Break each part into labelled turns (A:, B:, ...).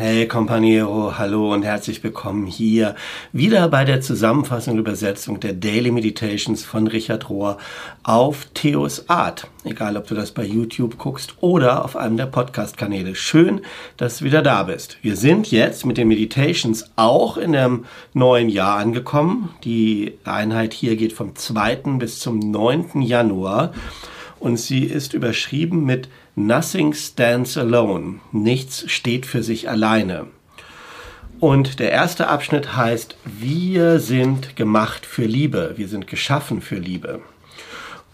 A: Hey Companiero, hallo und herzlich willkommen hier wieder bei der Zusammenfassung und Übersetzung der Daily Meditations von Richard Rohr auf Theos Art. Egal, ob du das bei YouTube guckst oder auf einem der Podcast-Kanäle. Schön, dass du wieder da bist. Wir sind jetzt mit den Meditations auch in dem neuen Jahr angekommen. Die Einheit hier geht vom 2. bis zum 9. Januar und sie ist überschrieben mit Nothing stands alone. Nichts steht für sich alleine. Und der erste Abschnitt heißt, wir sind gemacht für Liebe, wir sind geschaffen für Liebe.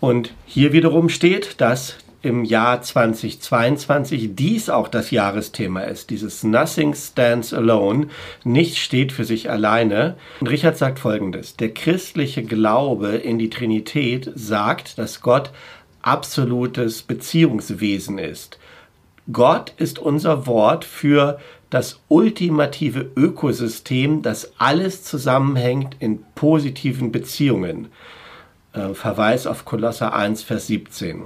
A: Und hier wiederum steht, dass im Jahr 2022 dies auch das Jahresthema ist, dieses Nothing stands alone, nichts steht für sich alleine. Und Richard sagt folgendes, der christliche Glaube in die Trinität sagt, dass Gott absolutes Beziehungswesen ist. Gott ist unser Wort für das ultimative Ökosystem, das alles zusammenhängt in positiven Beziehungen. Äh, Verweis auf Kolosser 1, Vers 17.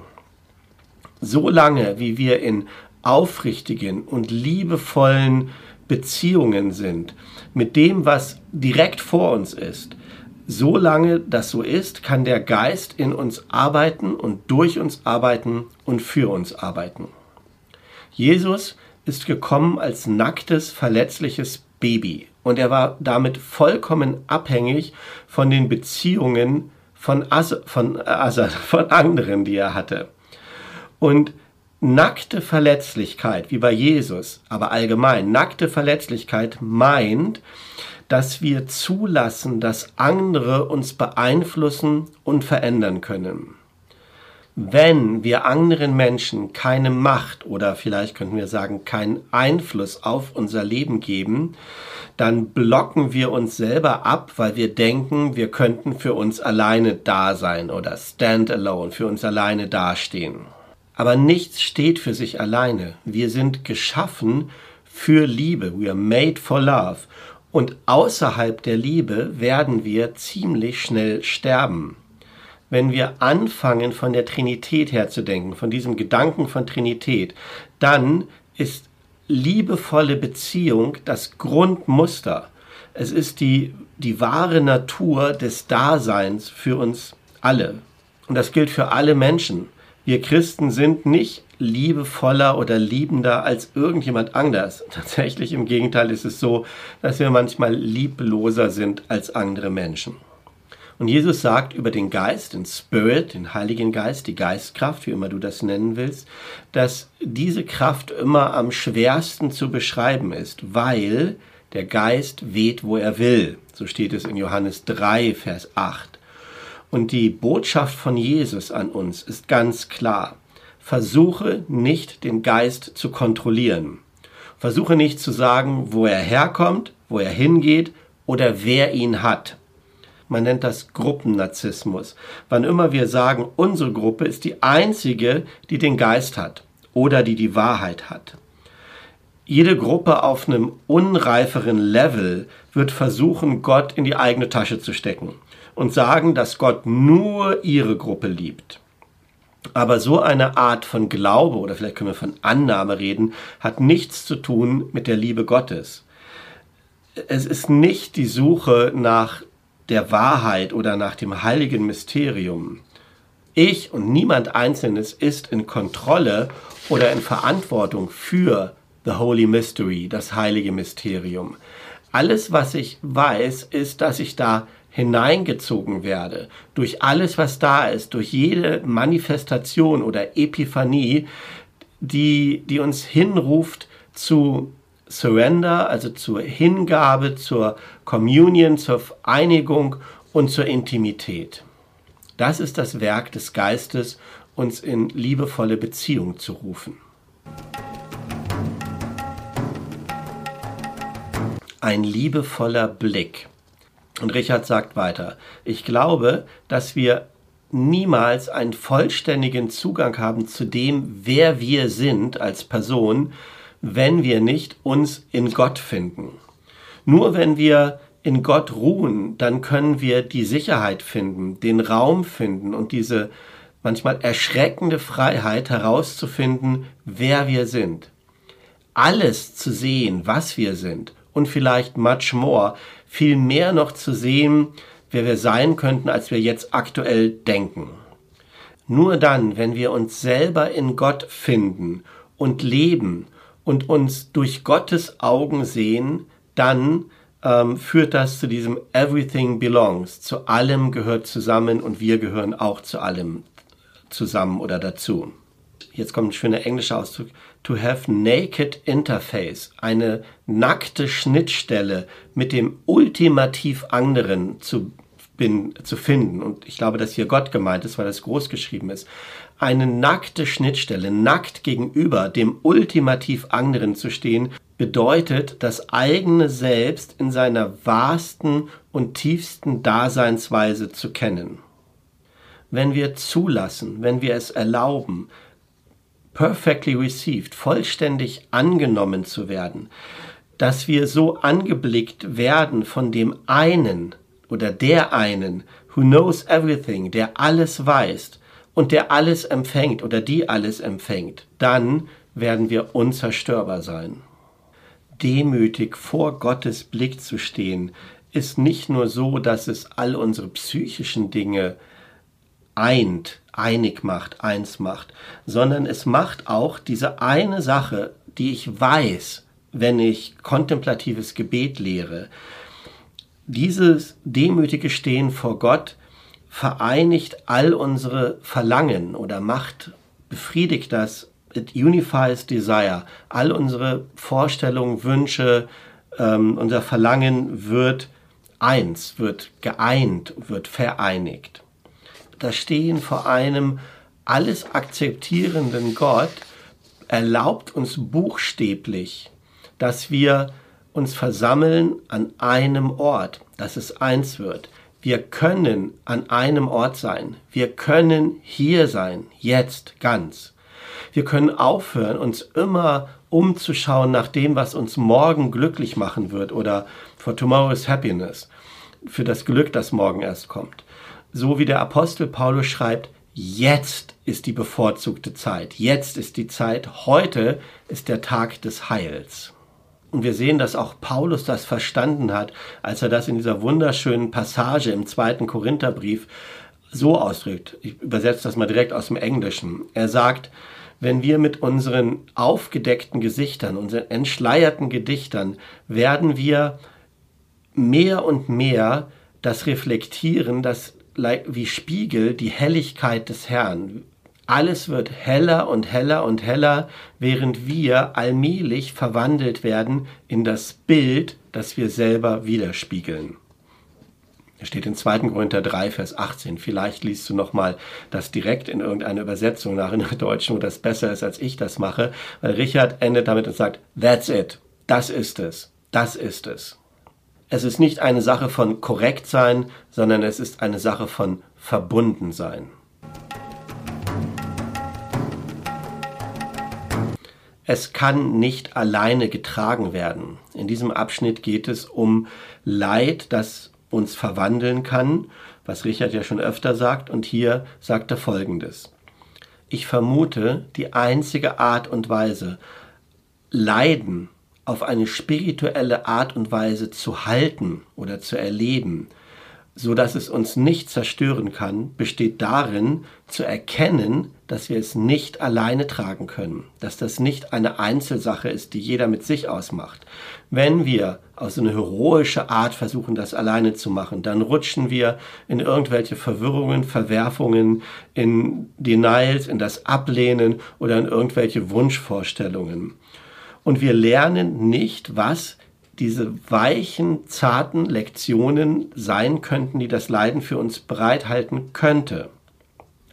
A: Solange wie wir in aufrichtigen und liebevollen Beziehungen sind, mit dem, was direkt vor uns ist, Solange das so ist, kann der Geist in uns arbeiten und durch uns arbeiten und für uns arbeiten. Jesus ist gekommen als nacktes, verletzliches Baby und er war damit vollkommen abhängig von den Beziehungen von, As von, As von anderen, die er hatte. Und nackte Verletzlichkeit, wie bei Jesus, aber allgemein, nackte Verletzlichkeit meint, dass wir zulassen, dass andere uns beeinflussen und verändern können. Wenn wir anderen Menschen keine Macht oder vielleicht könnten wir sagen keinen Einfluss auf unser Leben geben, dann blocken wir uns selber ab, weil wir denken, wir könnten für uns alleine da sein oder stand alone, für uns alleine dastehen. Aber nichts steht für sich alleine. Wir sind geschaffen für Liebe. We are made for love. Und außerhalb der Liebe werden wir ziemlich schnell sterben. Wenn wir anfangen, von der Trinität her zu denken, von diesem Gedanken von Trinität, dann ist liebevolle Beziehung das Grundmuster. Es ist die, die wahre Natur des Daseins für uns alle. Und das gilt für alle Menschen. Wir Christen sind nicht liebevoller oder liebender als irgendjemand anders. Tatsächlich im Gegenteil ist es so, dass wir manchmal liebloser sind als andere Menschen. Und Jesus sagt über den Geist, den Spirit, den Heiligen Geist, die Geistkraft, wie immer du das nennen willst, dass diese Kraft immer am schwersten zu beschreiben ist, weil der Geist weht, wo er will. So steht es in Johannes 3, Vers 8. Und die Botschaft von Jesus an uns ist ganz klar. Versuche nicht den Geist zu kontrollieren. Versuche nicht zu sagen, wo er herkommt, wo er hingeht oder wer ihn hat. Man nennt das Gruppennarzissmus. Wann immer wir sagen, unsere Gruppe ist die einzige, die den Geist hat oder die die Wahrheit hat. Jede Gruppe auf einem unreiferen Level wird versuchen, Gott in die eigene Tasche zu stecken und sagen, dass Gott nur ihre Gruppe liebt. Aber so eine Art von Glaube oder vielleicht können wir von Annahme reden, hat nichts zu tun mit der Liebe Gottes. Es ist nicht die Suche nach der Wahrheit oder nach dem heiligen Mysterium. Ich und niemand Einzelnes ist in Kontrolle oder in Verantwortung für the Holy Mystery, das heilige Mysterium. Alles, was ich weiß, ist, dass ich da hineingezogen werde, durch alles, was da ist, durch jede Manifestation oder Epiphanie, die, die uns hinruft zu Surrender, also zur Hingabe, zur Communion, zur Einigung und zur Intimität. Das ist das Werk des Geistes, uns in liebevolle Beziehung zu rufen. Ein liebevoller Blick. Und Richard sagt weiter, ich glaube, dass wir niemals einen vollständigen Zugang haben zu dem, wer wir sind als Person, wenn wir nicht uns in Gott finden. Nur wenn wir in Gott ruhen, dann können wir die Sicherheit finden, den Raum finden und diese manchmal erschreckende Freiheit herauszufinden, wer wir sind. alles zu sehen, was wir sind und vielleicht much more, viel mehr noch zu sehen, wer wir sein könnten, als wir jetzt aktuell denken. Nur dann, wenn wir uns selber in Gott finden und leben und uns durch Gottes Augen sehen, dann ähm, führt das zu diesem Everything belongs. Zu allem gehört zusammen und wir gehören auch zu allem zusammen oder dazu. Jetzt kommt ein schöner englischer Ausdruck. To have naked interface. Eine nackte Schnittstelle mit dem ultimativ anderen zu, bin, zu finden. Und ich glaube, dass hier Gott gemeint ist, weil das groß geschrieben ist. Eine nackte Schnittstelle, nackt gegenüber dem ultimativ anderen zu stehen, bedeutet, das eigene Selbst in seiner wahrsten und tiefsten Daseinsweise zu kennen. Wenn wir zulassen, wenn wir es erlauben, perfectly received, vollständig angenommen zu werden, dass wir so angeblickt werden von dem einen oder der einen, who knows everything, der alles weiß und der alles empfängt oder die alles empfängt, dann werden wir unzerstörbar sein. Demütig vor Gottes Blick zu stehen, ist nicht nur so, dass es all unsere psychischen Dinge eint, einig macht, eins macht, sondern es macht auch diese eine Sache, die ich weiß, wenn ich kontemplatives Gebet lehre. Dieses demütige Stehen vor Gott vereinigt all unsere Verlangen oder macht, befriedigt das it unifies desire. All unsere Vorstellungen, Wünsche, ähm, unser Verlangen wird eins, wird geeint, wird vereinigt. Das Stehen vor einem alles akzeptierenden Gott erlaubt uns buchstäblich, dass wir uns versammeln an einem Ort, dass es eins wird. Wir können an einem Ort sein. Wir können hier sein, jetzt ganz. Wir können aufhören, uns immer umzuschauen nach dem, was uns morgen glücklich machen wird oder for tomorrow's happiness, für das Glück, das morgen erst kommt. So wie der Apostel Paulus schreibt, jetzt ist die bevorzugte Zeit, jetzt ist die Zeit, heute ist der Tag des Heils. Und wir sehen, dass auch Paulus das verstanden hat, als er das in dieser wunderschönen Passage im zweiten Korintherbrief so ausdrückt. Ich übersetze das mal direkt aus dem Englischen. Er sagt, wenn wir mit unseren aufgedeckten Gesichtern, unseren entschleierten Gedichtern, werden wir mehr und mehr das reflektieren, das wie Spiegel die Helligkeit des Herrn. Alles wird heller und heller und heller, während wir allmählich verwandelt werden in das Bild, das wir selber widerspiegeln. Er steht in 2. Korinther 3, Vers 18. Vielleicht liest du nochmal das direkt in irgendeiner Übersetzung nach in der Deutschen, wo das besser ist, als ich das mache. Weil Richard endet damit und sagt, that's it. Das ist es. Das ist es. Es ist nicht eine Sache von korrekt sein, sondern es ist eine Sache von verbunden sein. Es kann nicht alleine getragen werden. In diesem Abschnitt geht es um Leid, das uns verwandeln kann, was Richard ja schon öfter sagt, und hier sagt er Folgendes. Ich vermute, die einzige Art und Weise, Leiden auf eine spirituelle Art und Weise zu halten oder zu erleben, so dass es uns nicht zerstören kann, besteht darin, zu erkennen, dass wir es nicht alleine tragen können, dass das nicht eine Einzelsache ist, die jeder mit sich ausmacht. Wenn wir aus einer heroische Art versuchen, das alleine zu machen, dann rutschen wir in irgendwelche Verwirrungen, Verwerfungen, in Denials, in das Ablehnen oder in irgendwelche Wunschvorstellungen. Und wir lernen nicht, was diese weichen, zarten Lektionen sein könnten, die das Leiden für uns bereithalten könnte.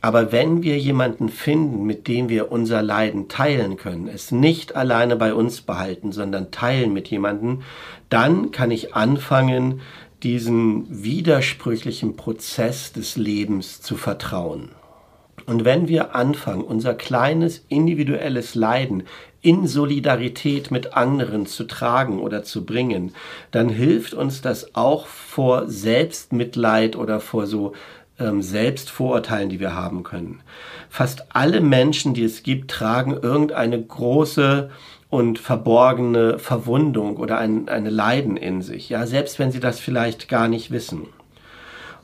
A: Aber wenn wir jemanden finden, mit dem wir unser Leiden teilen können, es nicht alleine bei uns behalten, sondern teilen mit jemandem, dann kann ich anfangen, diesen widersprüchlichen Prozess des Lebens zu vertrauen. Und wenn wir anfangen, unser kleines individuelles Leiden in Solidarität mit anderen zu tragen oder zu bringen, dann hilft uns das auch vor Selbstmitleid oder vor so ähm, Selbstvorurteilen, die wir haben können. Fast alle Menschen, die es gibt, tragen irgendeine große und verborgene Verwundung oder ein, eine Leiden in sich, ja, selbst wenn sie das vielleicht gar nicht wissen.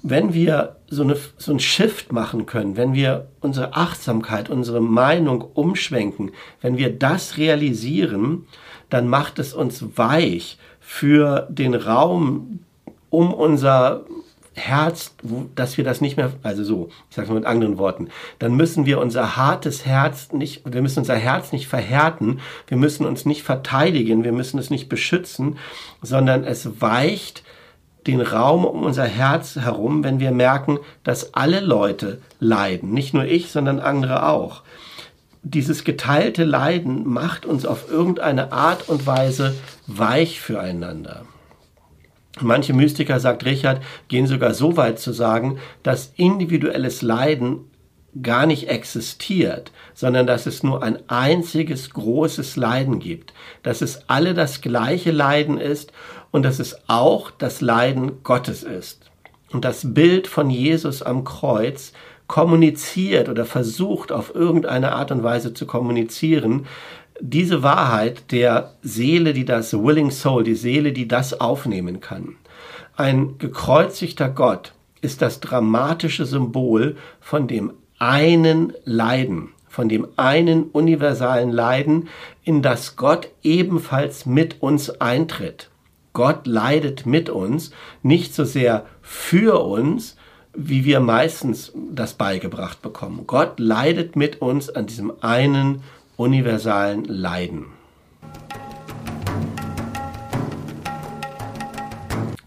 A: Wenn wir so, eine, so ein Shift machen können, wenn wir unsere Achtsamkeit, unsere Meinung umschwenken, wenn wir das realisieren, dann macht es uns weich für den Raum um unser Herz, dass wir das nicht mehr, also so, ich sage es mal mit anderen Worten, dann müssen wir unser hartes Herz nicht, wir müssen unser Herz nicht verhärten, wir müssen uns nicht verteidigen, wir müssen es nicht beschützen, sondern es weicht den Raum um unser Herz herum, wenn wir merken, dass alle Leute leiden, nicht nur ich, sondern andere auch. Dieses geteilte Leiden macht uns auf irgendeine Art und Weise weich füreinander. Manche Mystiker, sagt Richard, gehen sogar so weit zu sagen, dass individuelles Leiden gar nicht existiert, sondern dass es nur ein einziges großes Leiden gibt, dass es alle das gleiche Leiden ist und dass es auch das Leiden Gottes ist. Und das Bild von Jesus am Kreuz kommuniziert oder versucht auf irgendeine Art und Weise zu kommunizieren, diese Wahrheit der Seele, die das Willing Soul, die Seele, die das aufnehmen kann. Ein gekreuzigter Gott ist das dramatische Symbol von dem einen Leiden, von dem einen universalen Leiden, in das Gott ebenfalls mit uns eintritt. Gott leidet mit uns, nicht so sehr für uns, wie wir meistens das beigebracht bekommen. Gott leidet mit uns an diesem einen universalen Leiden.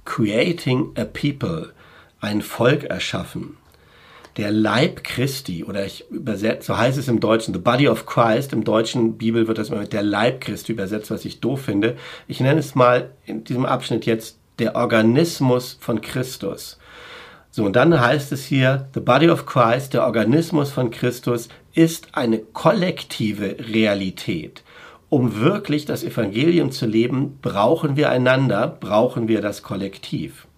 A: Creating a People, ein Volk erschaffen. Der Leib Christi, oder ich übersetze, so heißt es im Deutschen, the body of Christ, im deutschen Bibel wird das immer mit der Leib Christi übersetzt, was ich doof finde. Ich nenne es mal in diesem Abschnitt jetzt der Organismus von Christus. So, und dann heißt es hier, the body of Christ, der Organismus von Christus, ist eine kollektive Realität. Um wirklich das Evangelium zu leben, brauchen wir einander, brauchen wir das Kollektiv.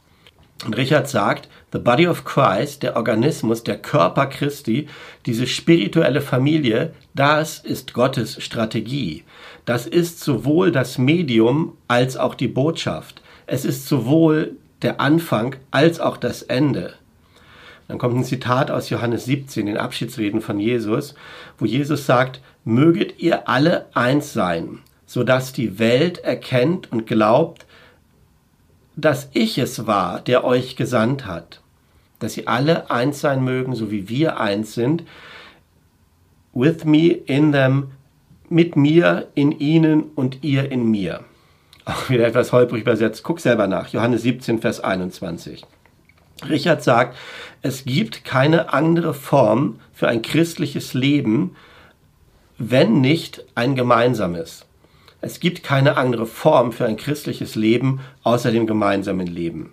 A: Und Richard sagt, the body of Christ, der Organismus, der Körper Christi, diese spirituelle Familie, das ist Gottes Strategie. Das ist sowohl das Medium als auch die Botschaft. Es ist sowohl der Anfang als auch das Ende. Dann kommt ein Zitat aus Johannes 17, den Abschiedsreden von Jesus, wo Jesus sagt, möget ihr alle eins sein, so dass die Welt erkennt und glaubt, dass ich es war, der euch gesandt hat. Dass sie alle eins sein mögen, so wie wir eins sind. With me in them, mit mir in ihnen und ihr in mir. Auch wieder etwas holprig übersetzt. Guck selber nach. Johannes 17, Vers 21. Richard sagt, es gibt keine andere Form für ein christliches Leben, wenn nicht ein gemeinsames. Es gibt keine andere Form für ein christliches Leben außer dem gemeinsamen Leben.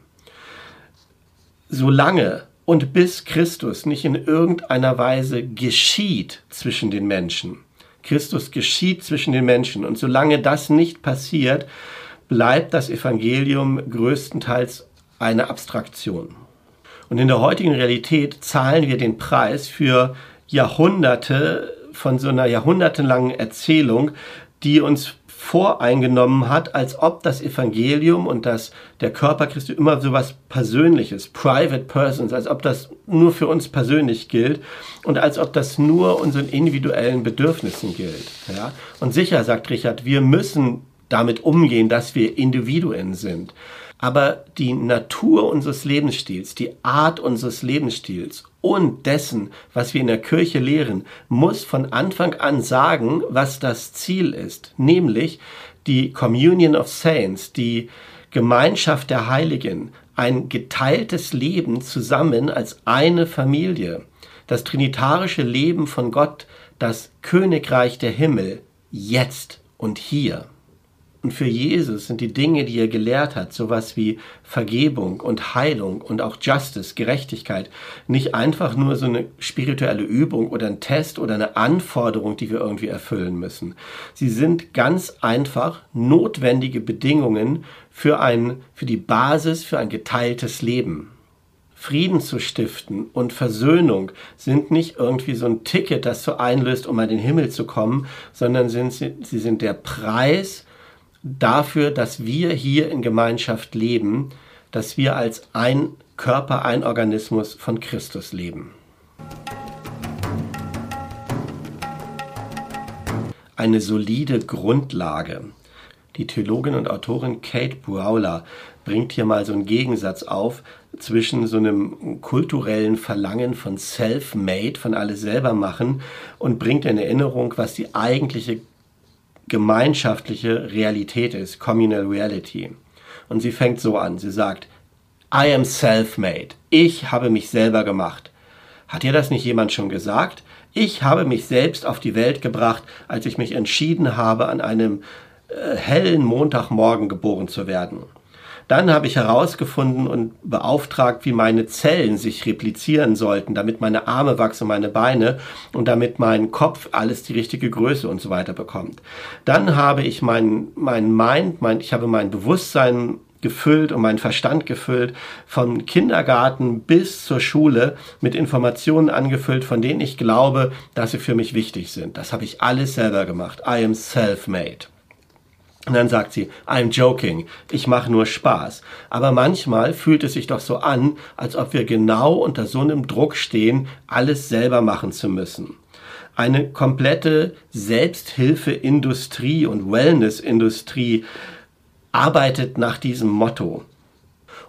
A: Solange und bis Christus nicht in irgendeiner Weise geschieht zwischen den Menschen, Christus geschieht zwischen den Menschen und solange das nicht passiert, bleibt das Evangelium größtenteils eine Abstraktion. Und in der heutigen Realität zahlen wir den Preis für Jahrhunderte von so einer jahrhundertelangen Erzählung, die uns voreingenommen hat, als ob das Evangelium und das, der Körper Christi immer so was Persönliches, Private Persons, als ob das nur für uns persönlich gilt und als ob das nur unseren individuellen Bedürfnissen gilt. Ja? Und sicher, sagt Richard, wir müssen damit umgehen, dass wir Individuen sind. Aber die Natur unseres Lebensstils, die Art unseres Lebensstils und dessen, was wir in der Kirche lehren, muss von Anfang an sagen, was das Ziel ist, nämlich die Communion of Saints, die Gemeinschaft der Heiligen, ein geteiltes Leben zusammen als eine Familie, das trinitarische Leben von Gott, das Königreich der Himmel, jetzt und hier. Und für Jesus sind die Dinge, die er gelehrt hat, sowas wie Vergebung und Heilung und auch Justice, Gerechtigkeit, nicht einfach nur so eine spirituelle Übung oder ein Test oder eine Anforderung, die wir irgendwie erfüllen müssen. Sie sind ganz einfach notwendige Bedingungen für ein, für die Basis für ein geteiltes Leben. Frieden zu stiften und Versöhnung sind nicht irgendwie so ein Ticket, das du einlöst, um an den Himmel zu kommen, sondern sind, sie, sie sind der Preis dafür, dass wir hier in Gemeinschaft leben, dass wir als ein Körper, ein Organismus von Christus leben. Eine solide Grundlage. Die Theologin und Autorin Kate Buaula bringt hier mal so einen Gegensatz auf zwischen so einem kulturellen Verlangen von Self-Made, von alles selber machen und bringt in Erinnerung, was die eigentliche gemeinschaftliche Realität ist, Communal Reality. Und sie fängt so an, sie sagt, I am self-made. Ich habe mich selber gemacht. Hat dir das nicht jemand schon gesagt? Ich habe mich selbst auf die Welt gebracht, als ich mich entschieden habe, an einem äh, hellen Montagmorgen geboren zu werden. Dann habe ich herausgefunden und beauftragt, wie meine Zellen sich replizieren sollten, damit meine Arme wachsen, meine Beine und damit mein Kopf alles die richtige Größe und so weiter bekommt. Dann habe ich mein, mein Mind, mein, ich habe mein Bewusstsein gefüllt und meinen Verstand gefüllt, vom Kindergarten bis zur Schule mit Informationen angefüllt, von denen ich glaube, dass sie für mich wichtig sind. Das habe ich alles selber gemacht. I am self-made. Und dann sagt sie, I'm joking, ich mache nur Spaß. Aber manchmal fühlt es sich doch so an, als ob wir genau unter so einem Druck stehen, alles selber machen zu müssen. Eine komplette Selbsthilfeindustrie und Wellnessindustrie arbeitet nach diesem Motto.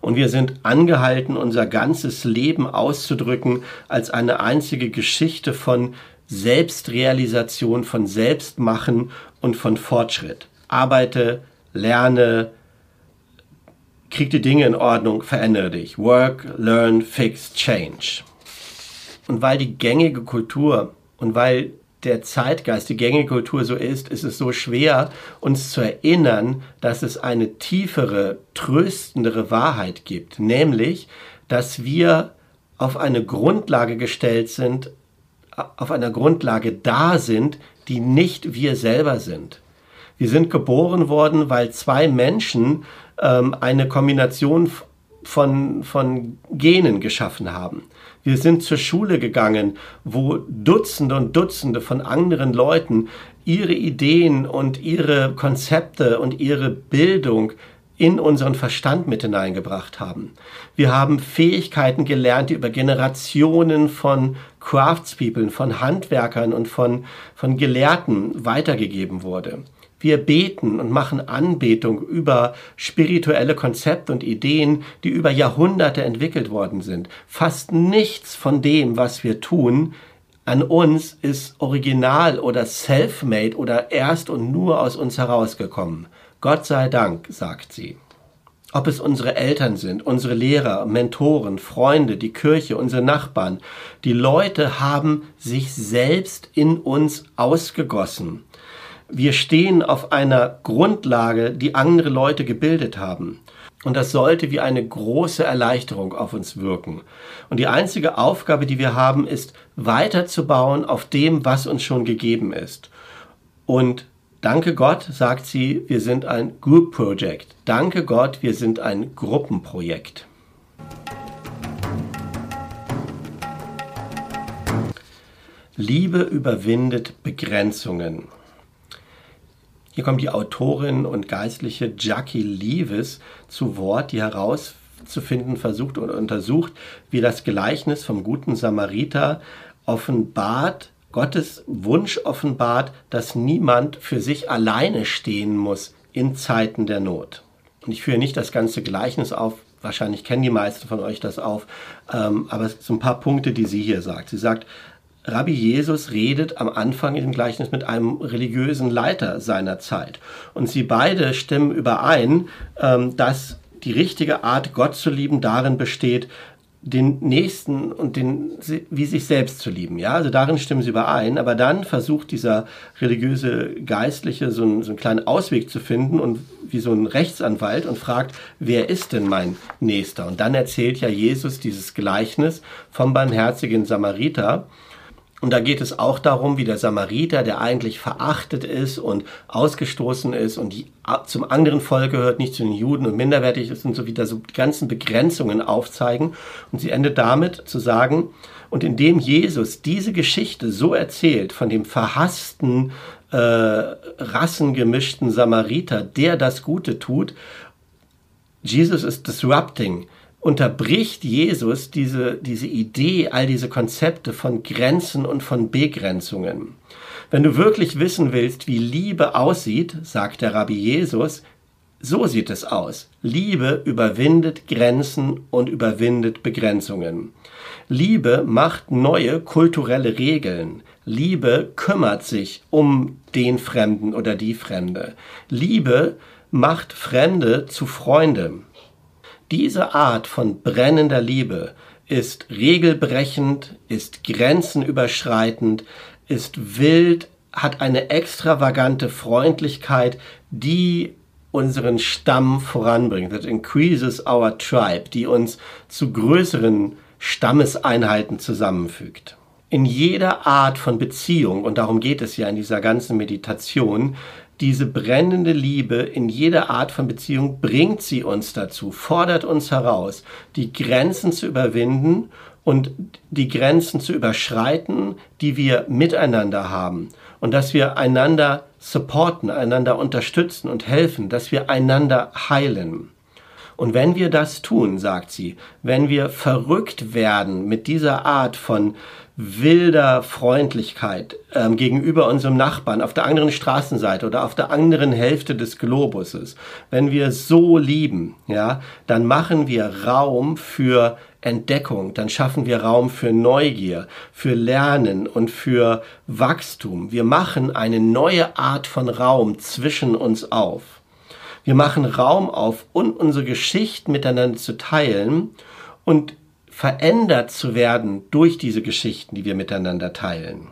A: Und wir sind angehalten, unser ganzes Leben auszudrücken als eine einzige Geschichte von Selbstrealisation, von Selbstmachen und von Fortschritt. Arbeite, lerne, krieg die Dinge in Ordnung, verändere dich. Work, learn, fix, change. Und weil die gängige Kultur und weil der Zeitgeist, die gängige Kultur so ist, ist es so schwer, uns zu erinnern, dass es eine tiefere, tröstendere Wahrheit gibt, nämlich, dass wir auf eine Grundlage gestellt sind, auf einer Grundlage da sind, die nicht wir selber sind. Wir sind geboren worden, weil zwei Menschen ähm, eine Kombination von, von Genen geschaffen haben. Wir sind zur Schule gegangen, wo Dutzende und Dutzende von anderen Leuten ihre Ideen und ihre Konzepte und ihre Bildung in unseren Verstand mit hineingebracht haben. Wir haben Fähigkeiten gelernt, die über Generationen von Craftspeople, von Handwerkern und von, von Gelehrten weitergegeben wurde. Wir beten und machen Anbetung über spirituelle Konzepte und Ideen, die über Jahrhunderte entwickelt worden sind. Fast nichts von dem, was wir tun, an uns ist original oder self-made oder erst und nur aus uns herausgekommen. Gott sei Dank, sagt sie. Ob es unsere Eltern sind, unsere Lehrer, Mentoren, Freunde, die Kirche, unsere Nachbarn, die Leute haben sich selbst in uns ausgegossen wir stehen auf einer Grundlage, die andere Leute gebildet haben. Und das sollte wie eine große Erleichterung auf uns wirken. Und die einzige Aufgabe, die wir haben, ist weiterzubauen auf dem, was uns schon gegeben ist. Und danke Gott, sagt sie, wir sind ein Group Project. Danke Gott, wir sind ein Gruppenprojekt. Liebe überwindet Begrenzungen. Hier kommt die Autorin und Geistliche Jackie Leavis zu Wort, die herauszufinden versucht und untersucht, wie das Gleichnis vom guten Samariter offenbart, Gottes Wunsch offenbart, dass niemand für sich alleine stehen muss in Zeiten der Not. Und ich führe nicht das ganze Gleichnis auf, wahrscheinlich kennen die meisten von euch das auf, ähm, aber es sind ein paar Punkte, die sie hier sagt. Sie sagt, Rabbi Jesus redet am Anfang im Gleichnis mit einem religiösen Leiter seiner Zeit. Und sie beide stimmen überein, ähm, dass die richtige Art, Gott zu lieben, darin besteht, den Nächsten und den, wie sich selbst zu lieben. Ja, also darin stimmen sie überein. Aber dann versucht dieser religiöse Geistliche so einen, so einen kleinen Ausweg zu finden und wie so ein Rechtsanwalt und fragt, wer ist denn mein Nächster? Und dann erzählt ja Jesus dieses Gleichnis vom barmherzigen Samariter Und da geht es auch darum, wie der Samariter, der eigentlich verachtet ist und ausgestoßen ist und die, zum anderen Volk gehört, nicht zu den Juden und minderwertig ist und so wieder so die ganzen Begrenzungen aufzeigen. Und sie endet damit zu sagen, und indem Jesus diese Geschichte so erzählt von dem verhassten, äh, rassengemischten Samariter, der das Gute tut, Jesus ist disrupting unterbricht Jesus diese, diese Idee, all diese Konzepte von Grenzen und von Begrenzungen. Wenn du wirklich wissen willst, wie Liebe aussieht, sagt der Rabbi Jesus, so sieht es aus. Liebe überwindet Grenzen und überwindet Begrenzungen. Liebe macht neue kulturelle Regeln. Liebe kümmert sich um den Fremden oder die Fremde. Liebe macht Fremde zu Freunden. Diese Art von brennender Liebe ist regelbrechend, ist grenzenüberschreitend, ist wild, hat eine extravagante Freundlichkeit, die unseren Stamm voranbringt. That increases our tribe, die uns zu größeren Stammeseinheiten zusammenfügt. In jeder Art von Beziehung, und darum geht es ja in dieser ganzen Meditation, diese brennende Liebe in jeder Art von Beziehung bringt sie uns dazu, fordert uns heraus, die Grenzen zu überwinden und die Grenzen zu überschreiten, die wir miteinander haben. Und dass wir einander supporten, einander unterstützen und helfen, dass wir einander heilen. Und wenn wir das tun, sagt sie, wenn wir verrückt werden mit dieser Art von wilder Freundlichkeit ähm, gegenüber unserem Nachbarn auf der anderen Straßenseite oder auf der anderen Hälfte des Globuses, wenn wir so lieben, ja, dann machen wir Raum für Entdeckung, dann schaffen wir Raum für Neugier, für Lernen und für Wachstum. Wir machen eine neue Art von Raum zwischen uns auf. Wir machen Raum auf, um unsere Geschichten miteinander zu teilen und verändert zu werden durch diese Geschichten, die wir miteinander teilen.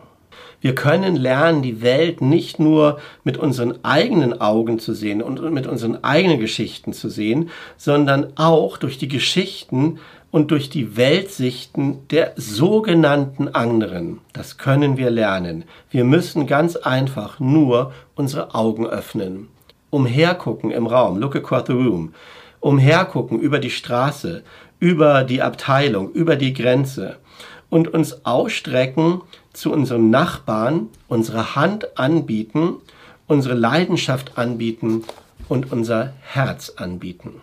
A: Wir können lernen, die Welt nicht nur mit unseren eigenen Augen zu sehen und mit unseren eigenen Geschichten zu sehen, sondern auch durch die Geschichten und durch die Weltsichten der sogenannten anderen. Das können wir lernen. Wir müssen ganz einfach nur unsere Augen öffnen. Umhergucken im Raum, look across the room. Umhergucken über die Straße, über die Abteilung, über die Grenze und uns ausstrecken zu unserem Nachbarn, unsere Hand anbieten, unsere Leidenschaft anbieten und unser Herz anbieten.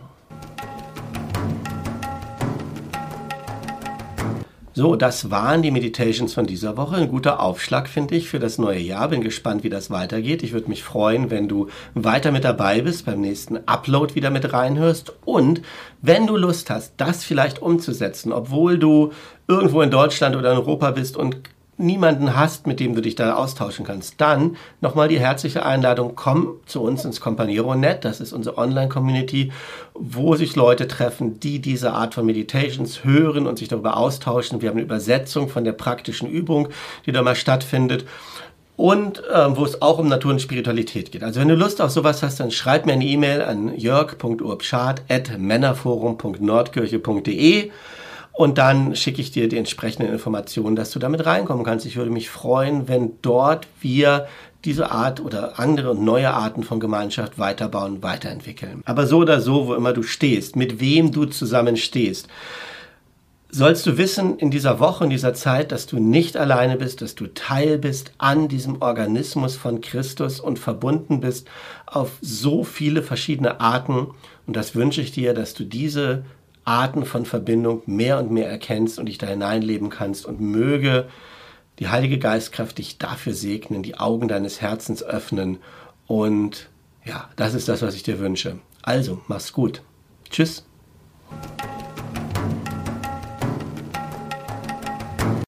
A: So, das waren die Meditations von dieser Woche. Ein guter Aufschlag, finde ich, für das neue Jahr. Bin gespannt, wie das weitergeht. Ich würde mich freuen, wenn du weiter mit dabei bist, beim nächsten Upload wieder mit reinhörst. Und wenn du Lust hast, das vielleicht umzusetzen, obwohl du irgendwo in Deutschland oder in Europa bist und niemanden hast, mit dem du dich da austauschen kannst, dann nochmal die herzliche Einladung, komm zu uns ins Companiero.net, das ist unsere Online-Community, wo sich Leute treffen, die diese Art von Meditations hören und sich darüber austauschen. Wir haben eine Übersetzung von der praktischen Übung, die da mal stattfindet und ähm, wo es auch um Natur und Spiritualität geht. Also wenn du Lust auf sowas hast, dann schreib mir eine E-Mail an jörg.urbschad.männerforum.nordkirche.de und dann schicke ich dir die entsprechenden Informationen, dass du damit reinkommen kannst. Ich würde mich freuen, wenn dort wir diese Art oder andere und neue Arten von Gemeinschaft weiterbauen, weiterentwickeln. Aber so oder so, wo immer du stehst, mit wem du zusammen stehst, sollst du wissen in dieser Woche, in dieser Zeit, dass du nicht alleine bist, dass du Teil bist an diesem Organismus von Christus und verbunden bist auf so viele verschiedene Arten. Und das wünsche ich dir, dass du diese Arten von Verbindung mehr und mehr erkennst und dich da hineinleben kannst und möge die Heilige Geistkraft dich dafür segnen, die Augen deines Herzens öffnen und ja, das ist das, was ich dir wünsche. Also, mach's gut. Tschüss.